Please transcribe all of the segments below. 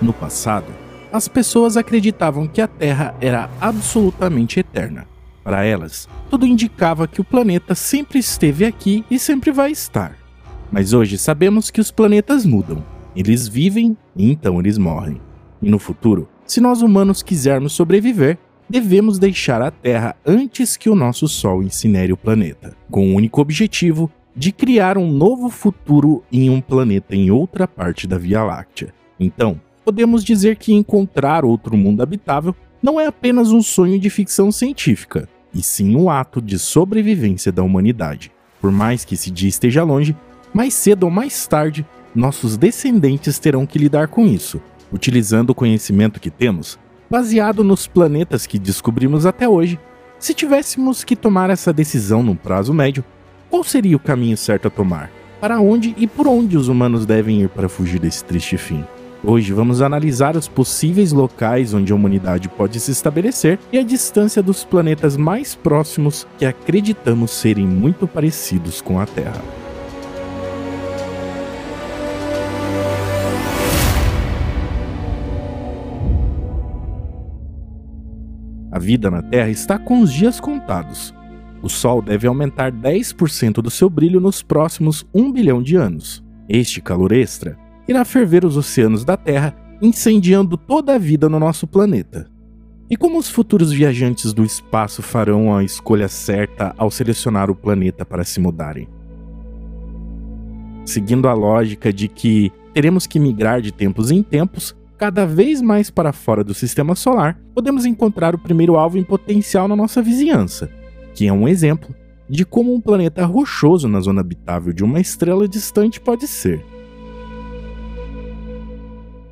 No passado, as pessoas acreditavam que a Terra era absolutamente eterna. Para elas, tudo indicava que o planeta sempre esteve aqui e sempre vai estar. Mas hoje sabemos que os planetas mudam. Eles vivem e então eles morrem. E no futuro, se nós humanos quisermos sobreviver, devemos deixar a Terra antes que o nosso Sol incinere o planeta, com o único objetivo de criar um novo futuro em um planeta em outra parte da Via Láctea. Então, podemos dizer que encontrar outro mundo habitável não é apenas um sonho de ficção científica, e sim um ato de sobrevivência da humanidade. Por mais que esse dia esteja longe, mais cedo ou mais tarde, nossos descendentes terão que lidar com isso, utilizando o conhecimento que temos, baseado nos planetas que descobrimos até hoje. Se tivéssemos que tomar essa decisão num prazo médio, qual seria o caminho certo a tomar? Para onde e por onde os humanos devem ir para fugir desse triste fim? Hoje vamos analisar os possíveis locais onde a humanidade pode se estabelecer e a distância dos planetas mais próximos que acreditamos serem muito parecidos com a Terra. A vida na Terra está com os dias contados. O Sol deve aumentar 10% do seu brilho nos próximos 1 bilhão de anos. Este calor extra irá ferver os oceanos da Terra, incendiando toda a vida no nosso planeta. E como os futuros viajantes do espaço farão a escolha certa ao selecionar o planeta para se mudarem? Seguindo a lógica de que teremos que migrar de tempos em tempos, cada vez mais para fora do sistema solar, podemos encontrar o primeiro alvo em potencial na nossa vizinhança, que é um exemplo de como um planeta rochoso na zona habitável de uma estrela distante pode ser.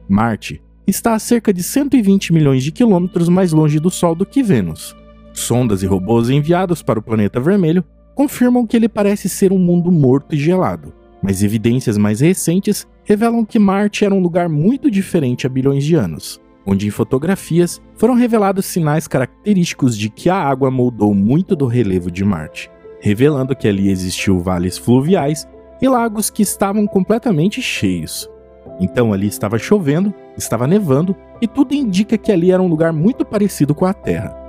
Marte está a cerca de 120 milhões de quilômetros mais longe do Sol do que Vênus. Sondas e robôs enviados para o planeta vermelho confirmam que ele parece ser um mundo morto e gelado, mas evidências mais recentes revelam que Marte era um lugar muito diferente há bilhões de anos, onde em fotografias foram revelados sinais característicos de que a água moldou muito do relevo de Marte, revelando que ali existiu vales fluviais e lagos que estavam completamente cheios. Então ali estava chovendo, estava nevando e tudo indica que ali era um lugar muito parecido com a Terra.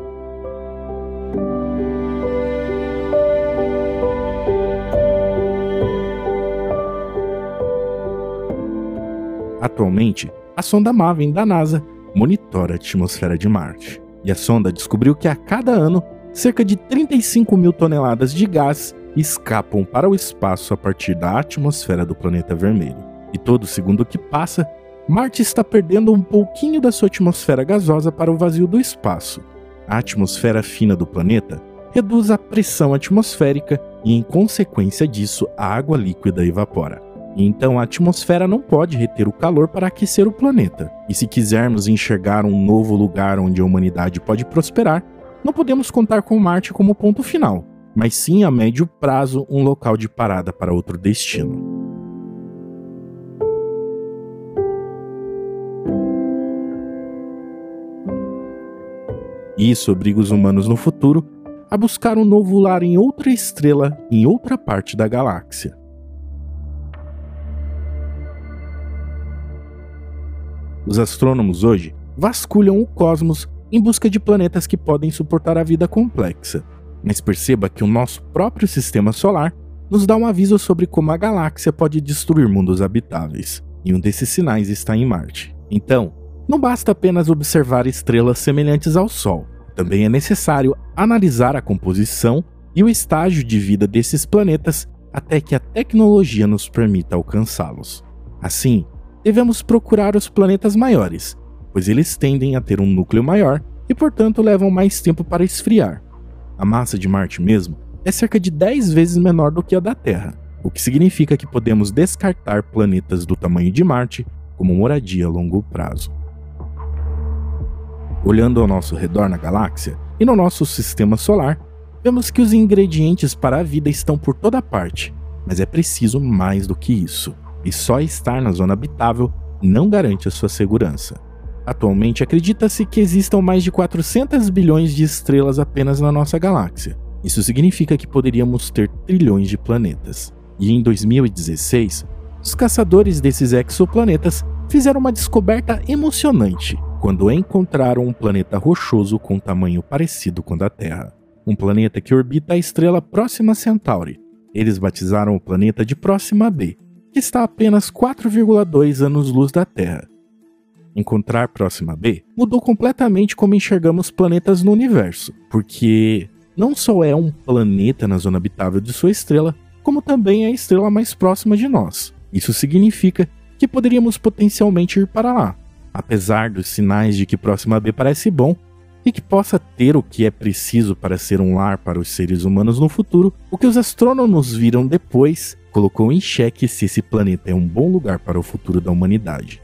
Atualmente, a sonda Maven da NASA monitora a atmosfera de Marte. E a sonda descobriu que a cada ano, cerca de 35 mil toneladas de gás escapam para o espaço a partir da atmosfera do planeta vermelho. E todo segundo que passa, Marte está perdendo um pouquinho da sua atmosfera gasosa para o vazio do espaço. A atmosfera fina do planeta reduz a pressão atmosférica e, em consequência disso, a água líquida evapora. Então a atmosfera não pode reter o calor para aquecer o planeta. E se quisermos enxergar um novo lugar onde a humanidade pode prosperar, não podemos contar com Marte como ponto final, mas sim a médio prazo um local de parada para outro destino. Isso obriga os humanos no futuro a buscar um novo lar em outra estrela, em outra parte da galáxia. Os astrônomos hoje vasculham o cosmos em busca de planetas que podem suportar a vida complexa. Mas perceba que o nosso próprio sistema solar nos dá um aviso sobre como a galáxia pode destruir mundos habitáveis, e um desses sinais está em Marte. Então, não basta apenas observar estrelas semelhantes ao Sol, também é necessário analisar a composição e o estágio de vida desses planetas até que a tecnologia nos permita alcançá-los. Assim, devemos procurar os planetas maiores, pois eles tendem a ter um núcleo maior e, portanto, levam mais tempo para esfriar. A massa de Marte mesmo é cerca de 10 vezes menor do que a da Terra, o que significa que podemos descartar planetas do tamanho de Marte como moradia a longo prazo. Olhando ao nosso redor na galáxia e no nosso sistema solar, vemos que os ingredientes para a vida estão por toda parte, mas é preciso mais do que isso. E só estar na zona habitável não garante a sua segurança. Atualmente acredita-se que existam mais de 400 bilhões de estrelas apenas na nossa galáxia. Isso significa que poderíamos ter trilhões de planetas. E em 2016, os caçadores desses exoplanetas fizeram uma descoberta emocionante quando encontraram um planeta rochoso com tamanho parecido com o da Terra. Um planeta que orbita a estrela Próxima Centauri. Eles batizaram o planeta de Próxima B, que está a apenas 4,2 anos-luz da Terra. Encontrar Próxima B mudou completamente como enxergamos planetas no universo, porque não só é um planeta na zona habitável de sua estrela, como também é a estrela mais próxima de nós. Isso significa que poderíamos potencialmente ir para lá, apesar dos sinais de que Próxima B parece bom e que possa ter o que é preciso para ser um lar para os seres humanos no futuro, o que os astrônomos viram depois colocou em xeque se esse planeta é um bom lugar para o futuro da humanidade.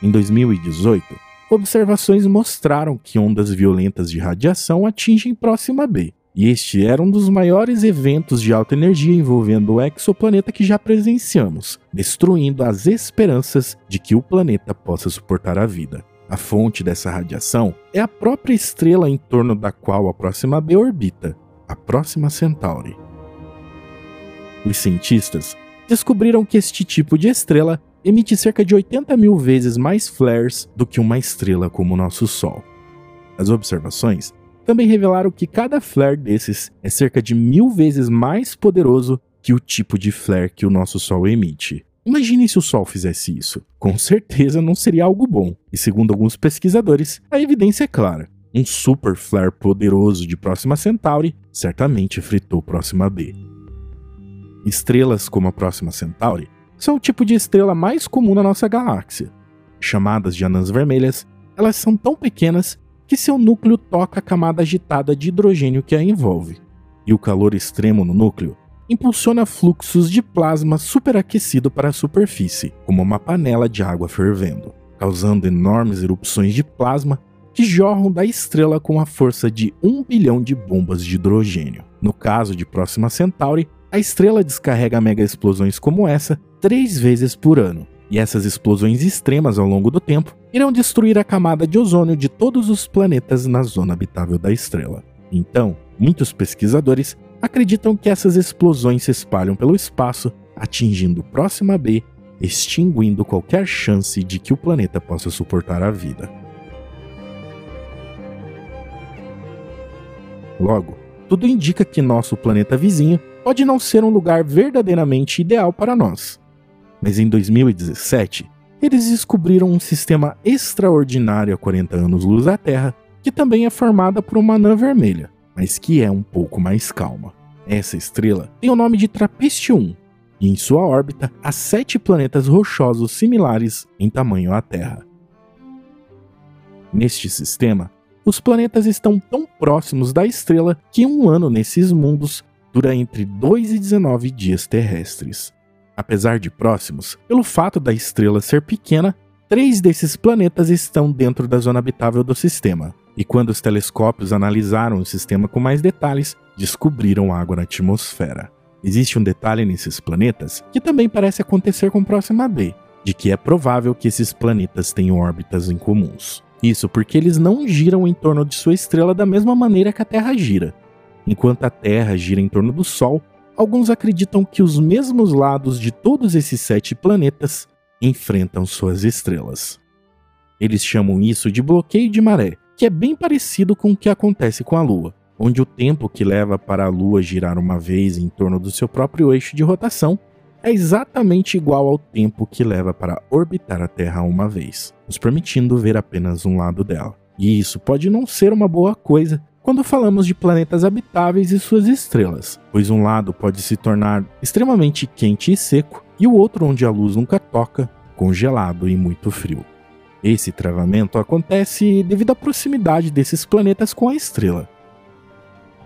Em 2018, observações mostraram que ondas violentas de radiação atingem Próxima B, e este era um dos maiores eventos de alta energia envolvendo o exoplaneta que já presenciamos, destruindo as esperanças de que o planeta possa suportar a vida. A fonte dessa radiação é a própria estrela em torno da qual a próxima B orbita, a próxima Centauri. Os cientistas descobriram que este tipo de estrela emite cerca de 80 mil vezes mais flares do que uma estrela como o nosso Sol. As observações também revelaram que cada flare desses é cerca de mil vezes mais poderoso que o tipo de flare que o nosso Sol emite. Imagine se o Sol fizesse isso. Com certeza não seria algo bom. E segundo alguns pesquisadores, a evidência é clara. Um super flare poderoso de Próxima Centauri certamente fritou Próxima B. Estrelas como a Próxima Centauri são o tipo de estrela mais comum na nossa galáxia. Chamadas de anãs vermelhas, elas são tão pequenas que seu núcleo toca a camada agitada de hidrogênio que a envolve, e o calor extremo no núcleo impulsiona fluxos de plasma superaquecido para a superfície, como uma panela de água fervendo, causando enormes erupções de plasma que jorram da estrela com a força de um bilhão de bombas de hidrogênio. No caso de Próxima Centauri, a estrela descarrega mega explosões como essa três vezes por ano, e essas explosões extremas ao longo do tempo irão destruir a camada de ozônio de todos os planetas na zona habitável da estrela. Então, muitos pesquisadores acreditam que essas explosões se espalham pelo espaço, atingindo Próxima B, extinguindo qualquer chance de que o planeta possa suportar a vida. Logo, tudo indica que nosso planeta vizinho pode não ser um lugar verdadeiramente ideal para nós. Mas em 2017, eles descobriram um sistema extraordinário a 40 anos-luz da Terra, que também é formada por uma anã vermelha, mas que é um pouco mais calma. Essa estrela tem o nome de Trappist 1, e em sua órbita há sete planetas rochosos similares em tamanho à Terra. Neste sistema, os planetas estão tão próximos da estrela que um ano nesses mundos dura entre 2 e 19 dias terrestres. Apesar de próximos, pelo fato da estrela ser pequena, três desses planetas estão dentro da zona habitável do sistema. E quando os telescópios analisaram o sistema com mais detalhes, descobriram água na atmosfera. Existe um detalhe nesses planetas que também parece acontecer com Próxima B, de que é provável que esses planetas tenham órbitas incomuns. Isso porque eles não giram em torno de sua estrela da mesma maneira que a Terra gira. Enquanto a Terra gira em torno do Sol, alguns acreditam que os mesmos lados de todos esses sete planetas enfrentam suas estrelas. Eles chamam isso de bloqueio de maré, que é bem parecido com o que acontece com a Lua, onde o tempo que leva para a Lua girar uma vez em torno do seu próprio eixo de rotação é exatamente igual ao tempo que leva para orbitar a Terra uma vez, nos permitindo ver apenas um lado dela. E isso pode não ser uma boa coisa, quando falamos de planetas habitáveis e suas estrelas, pois um lado pode se tornar extremamente quente e seco e o outro, onde a luz nunca toca, congelado e muito frio. Esse travamento acontece devido à proximidade desses planetas com a estrela.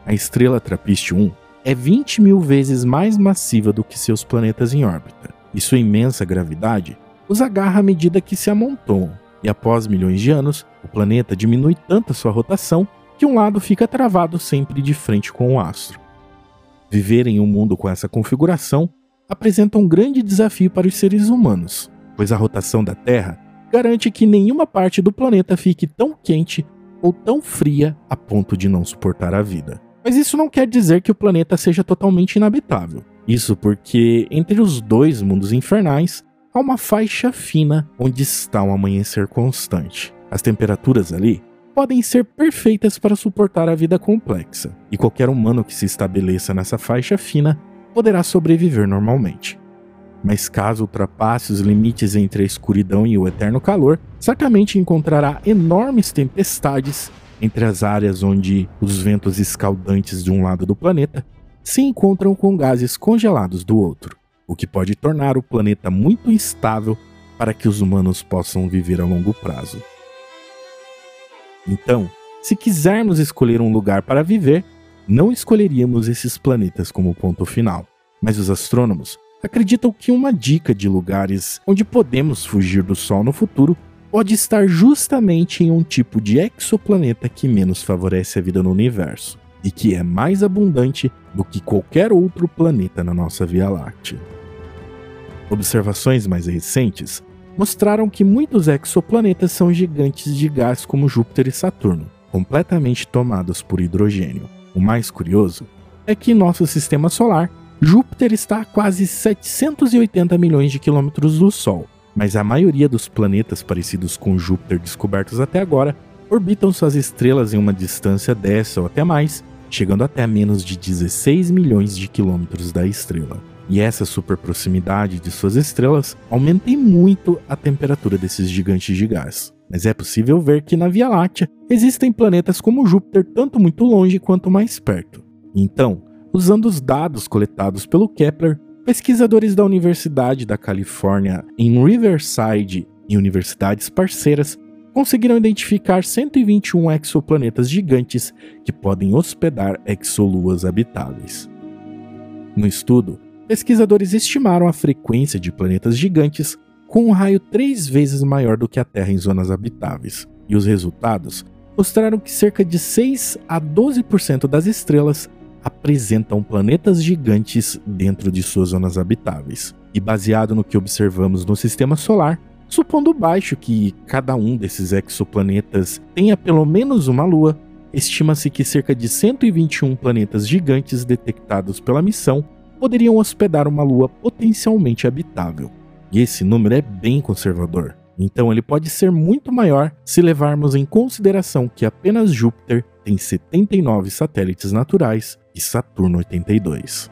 A estrela Trappist-1 é 20 mil vezes mais massiva do que seus planetas em órbita, e sua imensa gravidade os agarra à medida que se amontoam, e após milhões de anos, o planeta diminui tanto a sua rotação que um lado fica travado sempre de frente com o astro. Viver em um mundo com essa configuração apresenta um grande desafio para os seres humanos, pois a rotação da Terra garante que nenhuma parte do planeta fique tão quente ou tão fria a ponto de não suportar a vida. Mas isso não quer dizer que o planeta seja totalmente inabitável. Isso porque entre os dois mundos infernais há uma faixa fina onde está um amanhecer constante. As temperaturas ali podem ser perfeitas para suportar a vida complexa, e qualquer humano que se estabeleça nessa faixa fina poderá sobreviver normalmente. Mas caso ultrapasse os limites entre a escuridão e o eterno calor, certamente encontrará enormes tempestades entre as áreas onde os ventos escaldantes de um lado do planeta se encontram com gases congelados do outro, o que pode tornar o planeta muito instável para que os humanos possam viver a longo prazo. Então, se quisermos escolher um lugar para viver, não escolheríamos esses planetas como ponto final. Mas os astrônomos acreditam que uma dica de lugares onde podemos fugir do Sol no futuro pode estar justamente em um tipo de exoplaneta que menos favorece a vida no universo e que é mais abundante do que qualquer outro planeta na nossa Via Láctea. Observações mais recentes mostraram que muitos exoplanetas são gigantes de gás como Júpiter e Saturno, completamente tomados por hidrogênio. O mais curioso é que em nosso sistema solar, Júpiter está a quase 780 milhões de quilômetros do Sol, mas a maioria dos planetas parecidos com Júpiter descobertos até agora orbitam suas estrelas em uma distância dessa ou até mais, chegando até menos de 16 milhões de quilômetros da estrela e essa super proximidade de suas estrelas aumenta muito a temperatura desses gigantes de gás. Mas é possível ver que na Via Láctea existem planetas como Júpiter tanto muito longe quanto mais perto. Então, usando os dados coletados pelo Kepler, pesquisadores da Universidade da Califórnia em Riverside e universidades parceiras conseguiram identificar 121 exoplanetas gigantes que podem hospedar exoluas habitáveis. No estudo, pesquisadores estimaram a frequência de planetas gigantes com um raio três vezes maior do que a Terra em zonas habitáveis, e os resultados mostraram que cerca de 6 a 12% das estrelas apresentam planetas gigantes dentro de suas zonas habitáveis. E baseado no que observamos no sistema solar, supondo baixo que cada um desses exoplanetas tenha pelo menos uma lua, estima-se que cerca de 121 planetas gigantes detectados pela missão poderiam hospedar uma lua potencialmente habitável. E esse número é bem conservador. Então ele pode ser muito maior se levarmos em consideração que apenas Júpiter tem 79 satélites naturais e Saturno 82.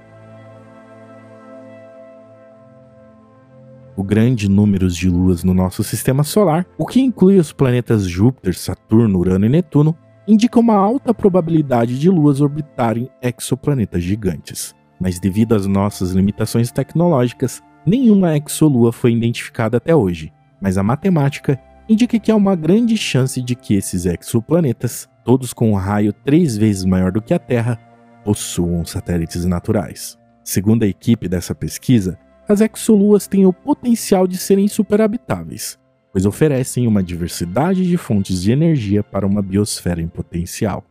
O grande número de luas no nosso sistema solar, o que inclui os planetas Júpiter, Saturno, Urano e Netuno, indica uma alta probabilidade de luas orbitarem exoplanetas gigantes mas devido às nossas limitações tecnológicas, nenhuma exolua foi identificada até hoje. Mas a matemática indica que há uma grande chance de que esses exoplanetas, todos com um raio três vezes maior do que a Terra, possuam satélites naturais. Segundo a equipe dessa pesquisa, as exoluas têm o potencial de serem superhabitáveis, pois oferecem uma diversidade de fontes de energia para uma biosfera em potencial.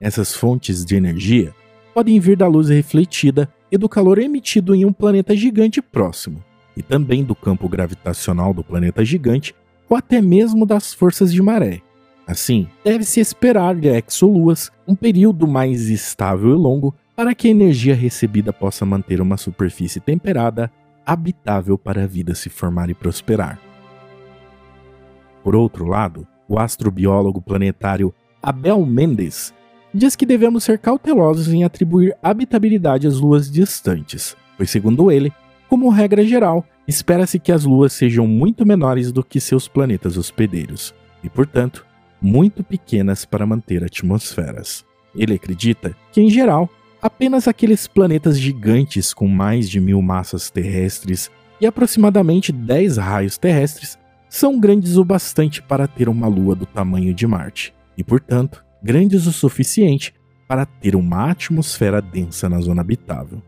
Essas fontes de energia podem vir da luz refletida e do calor emitido em um planeta gigante próximo, e também do campo gravitacional do planeta gigante ou até mesmo das forças de maré. Assim, deve-se esperar de exoluas um período mais estável e longo para que a energia recebida possa manter uma superfície temperada habitável para a vida se formar e prosperar. Por outro lado, o astrobiólogo planetário Abel Mendes diz que devemos ser cautelosos em atribuir habitabilidade às luas distantes, pois, segundo ele, como regra geral, espera-se que as luas sejam muito menores do que seus planetas hospedeiros e, portanto, muito pequenas para manter atmosferas. Ele acredita que, em geral, apenas aqueles planetas gigantes com mais de mil massas terrestres e aproximadamente 10 raios terrestres são grandes o bastante para ter uma lua do tamanho de Marte, e, portanto, grandes o suficiente para ter uma atmosfera densa na zona habitável.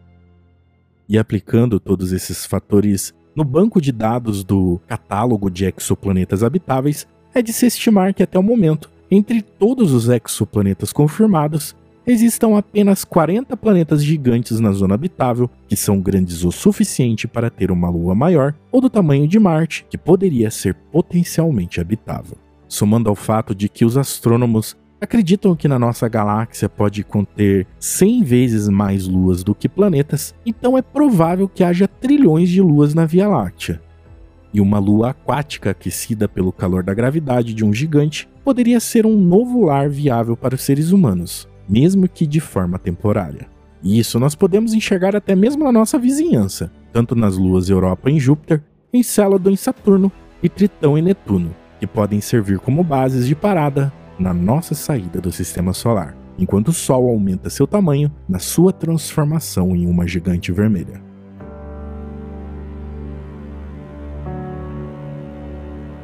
E aplicando todos esses fatores no banco de dados do catálogo de exoplanetas habitáveis, é de se estimar que até o momento, entre todos os exoplanetas confirmados, existam apenas 40 planetas gigantes na zona habitável que são grandes o suficiente para ter uma lua maior ou do tamanho de Marte, que poderia ser potencialmente habitável. Somando ao fato de que os astrônomos acreditam que na nossa galáxia pode conter 100 vezes mais luas do que planetas, então é provável que haja trilhões de luas na Via Láctea. E uma lua aquática aquecida pelo calor da gravidade de um gigante poderia ser um novo lar viável para os seres humanos, mesmo que de forma temporária. E isso nós podemos enxergar até mesmo na nossa vizinhança, tanto nas luas Europa em Júpiter, Encélado em Saturno e Tritão em Netuno, que podem servir como bases de parada na nossa saída do sistema solar, enquanto o Sol aumenta seu tamanho na sua transformação em uma gigante vermelha.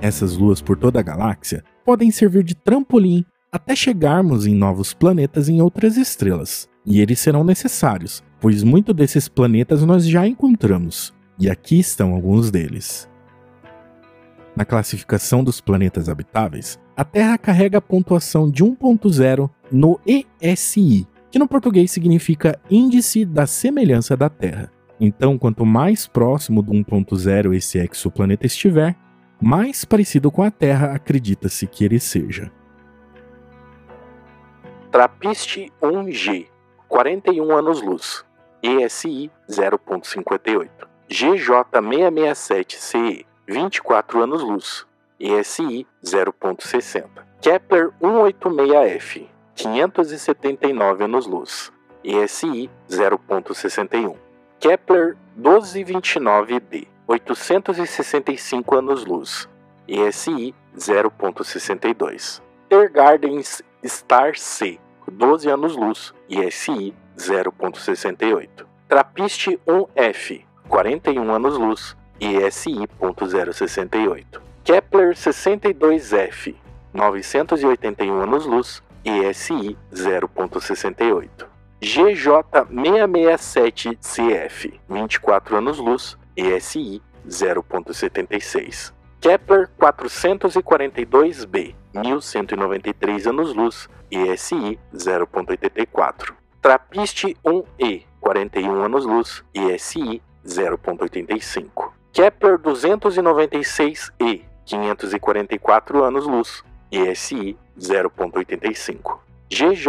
Essas luas por toda a galáxia podem servir de trampolim até chegarmos em novos planetas em outras estrelas, e eles serão necessários, pois muitos desses planetas nós já encontramos, e aqui estão alguns deles. Na classificação dos planetas habitáveis, a Terra carrega a pontuação de 1.0 no ESI, que no português significa Índice da Semelhança da Terra. Então, quanto mais próximo do 1.0 esse exoplaneta estiver, mais parecido com a Terra acredita-se que ele seja. Trapiste 1G, 41 anos-luz, ESI 0.58. GJ667CE, 24 anos-luz, ESI 0.60. Kepler 186F, 579 anos-luz, ESI 0.61. Kepler 1229b, 865 anos-luz, ESI 0.62. Tergardens Star C, 12 anos-luz, ESI 0.68. Trapiste 1F, 41 anos-luz, ESI.068. Kepler 62F, 981 anos-luz, ESI 0.68. GJ667CF, 24 anos-luz, ESI 0.76. Kepler 442b, 1193 anos-luz, ESI 0.84. Trappist 1E, 41 anos-luz, ESI 0.85. Kepler 296e, 544 anos-luz, ESI 0.85. GJ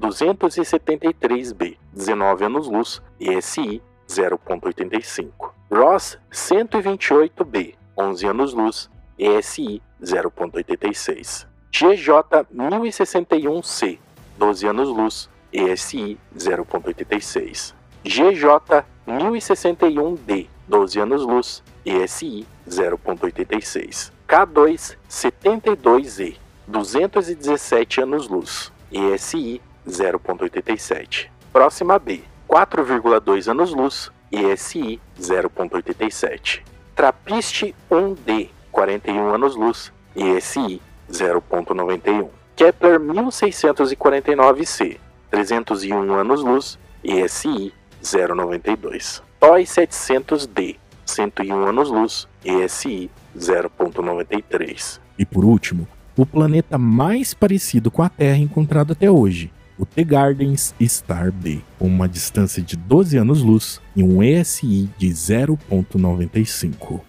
273b, 19 anos-luz, ESI 0.85. ROS 128b, 11 anos-luz, ESI 0.86. GJ 1061C, 12 anos-luz, ESI 0.86. GJ 1061D, 12 anos-luz, ESI 0.86. K2 72E, 217 anos-luz, ESI 0.87. Próxima B, 4,2 anos-luz, ESI 0.87. Trapiste 1D, 41 anos-luz, ESI 0.91. Kepler 1649c, 301 anos-luz, ESI 0.92. TOI 700D, 101 anos-luz, ESI 0.93. E por último, o planeta mais parecido com a Terra encontrado até hoje, o T Gardens Star B, com uma distância de 12 anos-luz e um ESI de 0.95.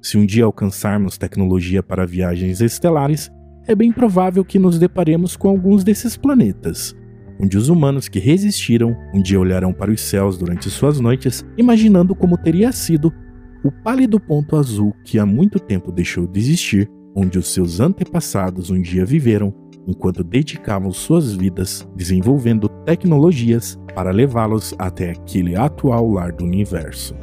Se um dia alcançarmos tecnologia para viagens estelares, é bem provável que nos deparemos com alguns desses planetas, onde os humanos que resistiram um dia olharão para os céus durante suas noites, imaginando como teria sido o pálido ponto azul que há muito tempo deixou de existir, onde os seus antepassados um dia viveram, enquanto dedicavam suas vidas desenvolvendo tecnologias para levá-los até aquele atual lar do universo.